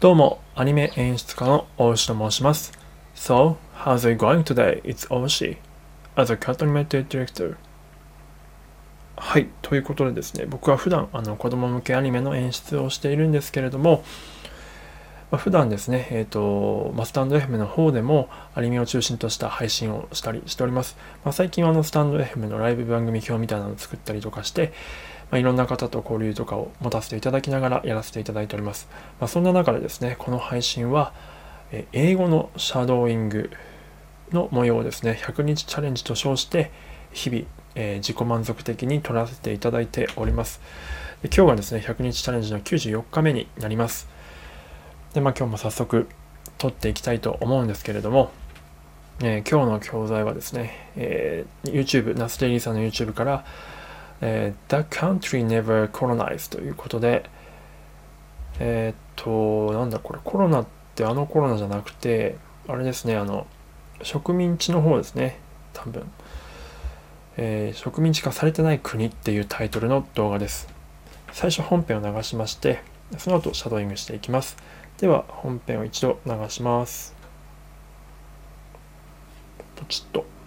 どうも、アニメ演出家の大牛と申します。So, how's it going today? It's Oshi. As a cat animated director. はい、ということでですね、僕は普段あの子供向けアニメの演出をしているんですけれども、まあ、普段ですね、えっ、ー、と、まあ、スタンド FM の方でもアニメを中心とした配信をしたりしております。まあ、最近はあのスタンド FM のライブ番組表みたいなのを作ったりとかして、まあ、いろんな方と交流とかを持たせていただきながらやらせていただいております。まあ、そんな中でですね、この配信は、え英語のシャドーイングの模様をですね、100日チャレンジと称して、日々、えー、自己満足的に撮らせていただいております。で今日がですね、100日チャレンジの94日目になります。で、まあ今日も早速撮っていきたいと思うんですけれども、えー、今日の教材はですね、えー、YouTube、ナスデリーさんの YouTube から、えー、The country never colonized ということで、えー、っと、なんだこれ、コロナってあのコロナじゃなくて、あれですね、あの、植民地の方ですね、多分。えー、植民地化されてない国っていうタイトルの動画です。最初本編を流しまして、その後シャドーイングしていきます。では本編を一度流します。ポチッと。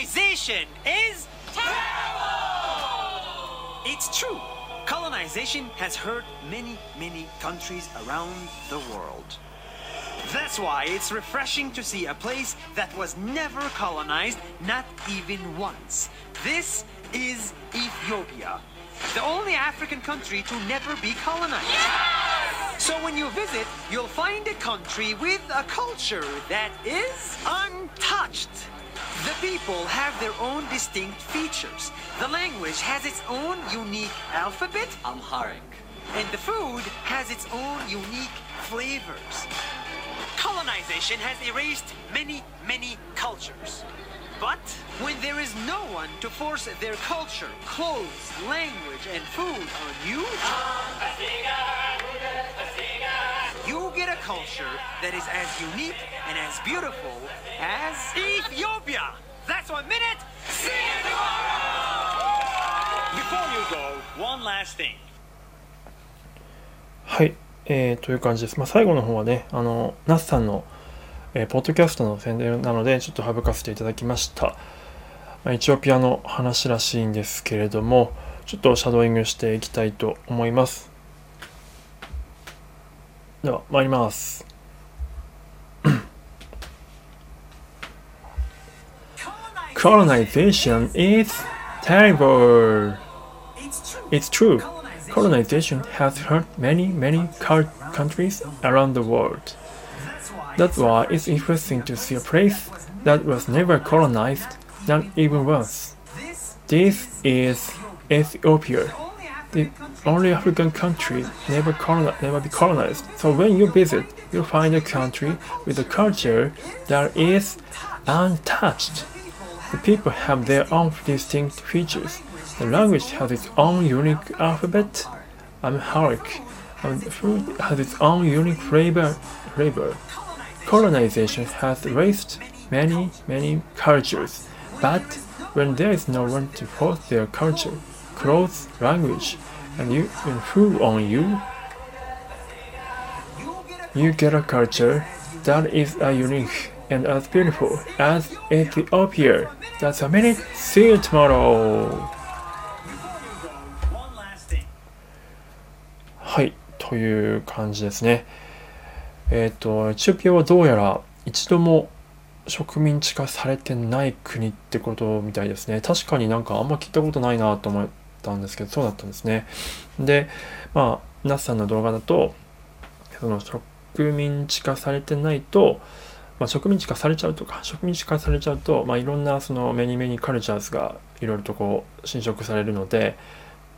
Colonization is terrible! It's true. Colonization has hurt many, many countries around the world. That's why it's refreshing to see a place that was never colonized, not even once. This is Ethiopia, the only African country to never be colonized. Yes! So when you visit, you'll find a country with a culture that is untouched. The people have their own distinct features. The language has its own unique alphabet, Amharic. And the food has its own unique flavors. Colonization has erased many, many cultures. But when there is no one to force their culture, clothes, language, and food on you, you get a culture that is as unique and as beautiful as Ethiopia. That's one minute. See you tomorrow. Before you go, one last thing. はい、えー、という感じです。まあ、最後の方はね、あの、ナスさんの、えー、ポッドキャストの宣伝なので、ちょっと省かせていただきました。まあ、エチオピアの話らしいんですけれども、ちょっとシャドーイングしていきたいと思います。では、参ります。Colonization is terrible. It's true. Colonization has hurt many, many countries around the world. That's why it's interesting to see a place that was never colonized, not even once. This is Ethiopia the only African country never, colonized, never be colonized. So when you visit, you find a country with a culture that is untouched. The people have their own distinct features. The language has its own unique alphabet, Amharic, and the food has its own unique flavor. flavor. Colonization has raised many, many cultures, but when there is no one to force their culture, clothes, language, and you and food on you, you get a culture that is as unique and as beautiful as Ethiopia. That's a minute. See you tomorrow. はい、という感じですね。えっ、ー、と、エチオピアはどうやら一度も植民地化されてない国ってことみたいですね。確かになんかあんま聞いたことないなと思ったんですけど、そうだったんですね。で、まあ、ナスさんの動画だと、その植民地化されてないと、まあ、植民地化されちゃうとか、植民地化されちゃうと、まあ、いろんなそのメニメニカルチャーズがいろいろとこう侵食されるので、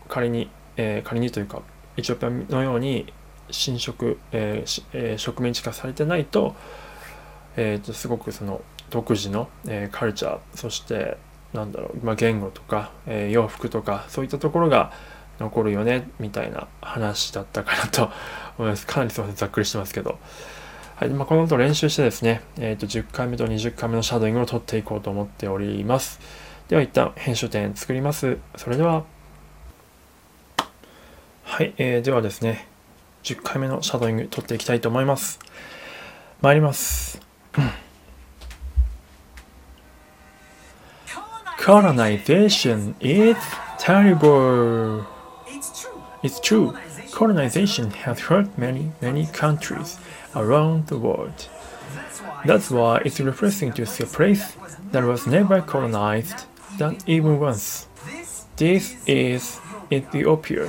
仮に、えー、仮にというか、エチオピアのように侵食、えーえー、植民地化されてないと、えー、とすごくその独自の、えー、カルチャー、そしてなんだろう、まあ、言語とか、えー、洋服とかそういったところが残るよねみたいな話だったかなと 思います。かなりすいませんざっくりしてますけど、はいまあ、この後練習してですね、えー、と10回目と20回目のシャドウイングを取っていこうと思っております。では一旦編集点作ります。それでは。はい、えー、ではですね10回目のシャドーイング取っていきたいと思います。参ります。うん。Colonization is terrible. It's true. It's true. Colonization has hurt many, many countries around the world. That's why it's refreshing to see a place that was never colonized, not even once. This This is Ethiopia,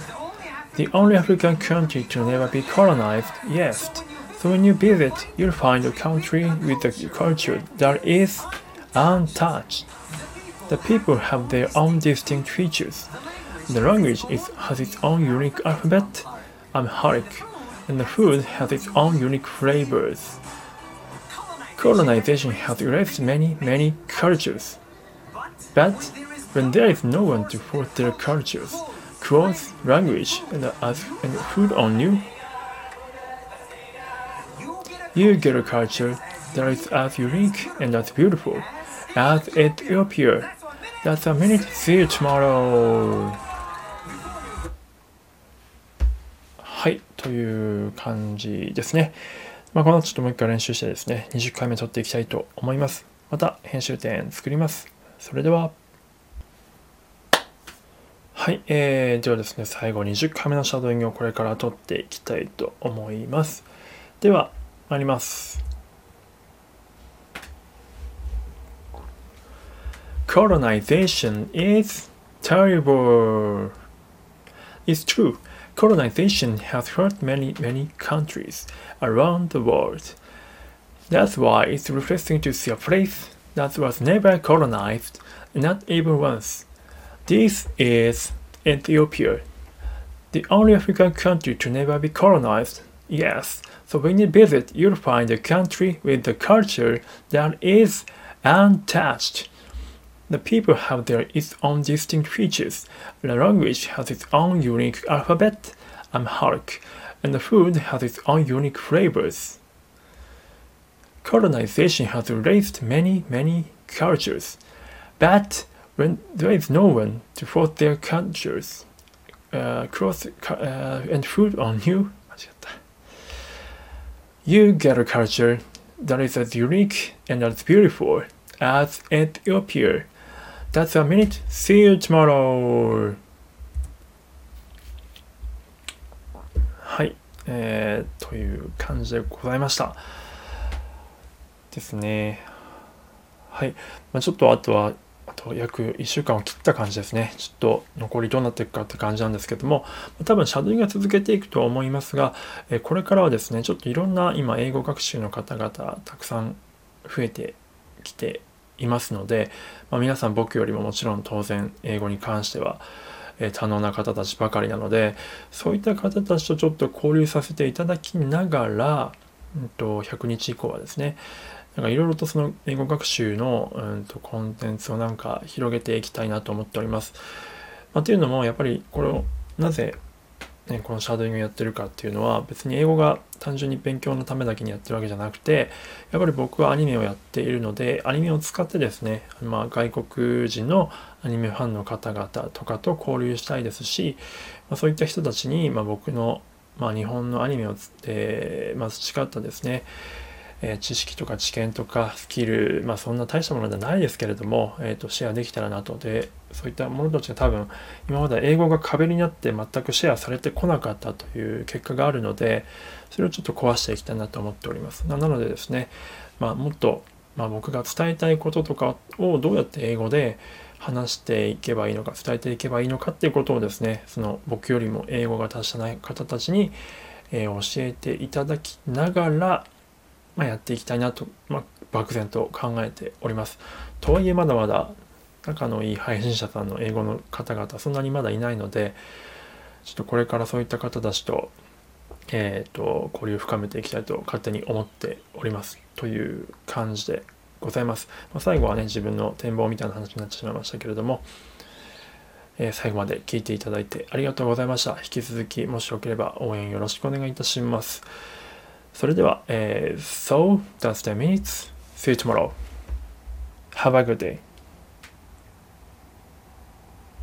the only African country to never be colonized yet. So when you visit, you'll find a country with a culture that is untouched. The people have their own distinct features. The language is, has its own unique alphabet, Amharic, and the food has its own unique flavors. Colonization has erased many, many cultures. But when there is no one to force their cultures, clothes, language, and, and food on you, you get a culture that is as unique and as beautiful as Ethiopia. That's a minute. See you tomorrow. はい、という感じですね。まあ、この後ちょっともう一回練習してですね、20回目撮っていきたいと思います。また編集点作ります。それでは。はい、えー、ではですね、最後20回目のシャドウイングをこれから撮っていきたいと思います。では、参ります。Colonization is terrible. It's true. Colonization has hurt many, many countries around the world. That's why it's refreshing to see a place that was never colonized, not even once. This is Ethiopia, the only African country to never be colonized. Yes, so when you visit, you'll find a country with a culture that is untouched. The people have their its own distinct features. The language has its own unique alphabet, Amharic, and the food has its own unique flavors. Colonization has erased many, many cultures, but when there is no one to force their cultures uh, cross uh, and food on you, you get a culture that is as unique and as beautiful as Ethiopia That's a minute. See you tomorrow. はい、えー、という感じでございました。ですね。はい。まあ、ちょっとあとは、あと約1週間を切った感じですね。ちょっと残りどうなっていくかって感じなんですけども、多分シャドウイングは続けていくと思いますが、えこれからはですね、ちょっといろんな今英語学習の方々たくさん増えてきていますので、まあ、皆さん僕よりももちろん当然英語に関しては、えー多能な方たちばかりなのでそういった方たちとちょっと交流させていただきながら、うん、と100日以降はですねなんかいろいろとその英語学習の、うん、とコンテンツをなんか広げていきたいなと思っております。まあ、というのもやっぱりこれをなぜね、このシャドウイングやってるかっていうのは別に英語が単純に勉強のためだけにやってるわけじゃなくてやっぱり僕はアニメをやっているのでアニメを使ってですね、まあ、外国人のアニメファンの方々とかと交流したいですし、まあ、そういった人たちに、まあ、僕の、まあ、日本のアニメを、えーまあ、培ったですねえー知識とか知見とかスキル、まあ、そんな大したものではないですけれども、えー、とシェアできたらなと。でそういったものたちが多分今まで英語が壁になって全くシェアされてこなかったという結果があるのでそれをちょっと壊していきたいなと思っております。ななのでですね、まあ、もっと、まあ、僕が伝えたいこととかをどうやって英語で話していけばいいのか伝えていけばいいのかっていうことをですねその僕よりも英語が達者ない方たちに、えー教えていただきながらまあ、やっていきたいなと、まあ、漠然と考えております。とはいえまだまだ仲のいい配信者さんの英語の方々そんなにまだいないのでちょっとこれからそういった方たちと,、えー、と交流を深めていきたいと勝手に思っておりますという感じでございます。まあ、最後はね自分の展望みたいな話になってしまいましたけれども、えー最後まで聞いていただいてありがとうございました。引き続きもしよければ応援よろしくお願いいたします。それでは、えー So, that's the minutes. See you tomorrow. Have a good day.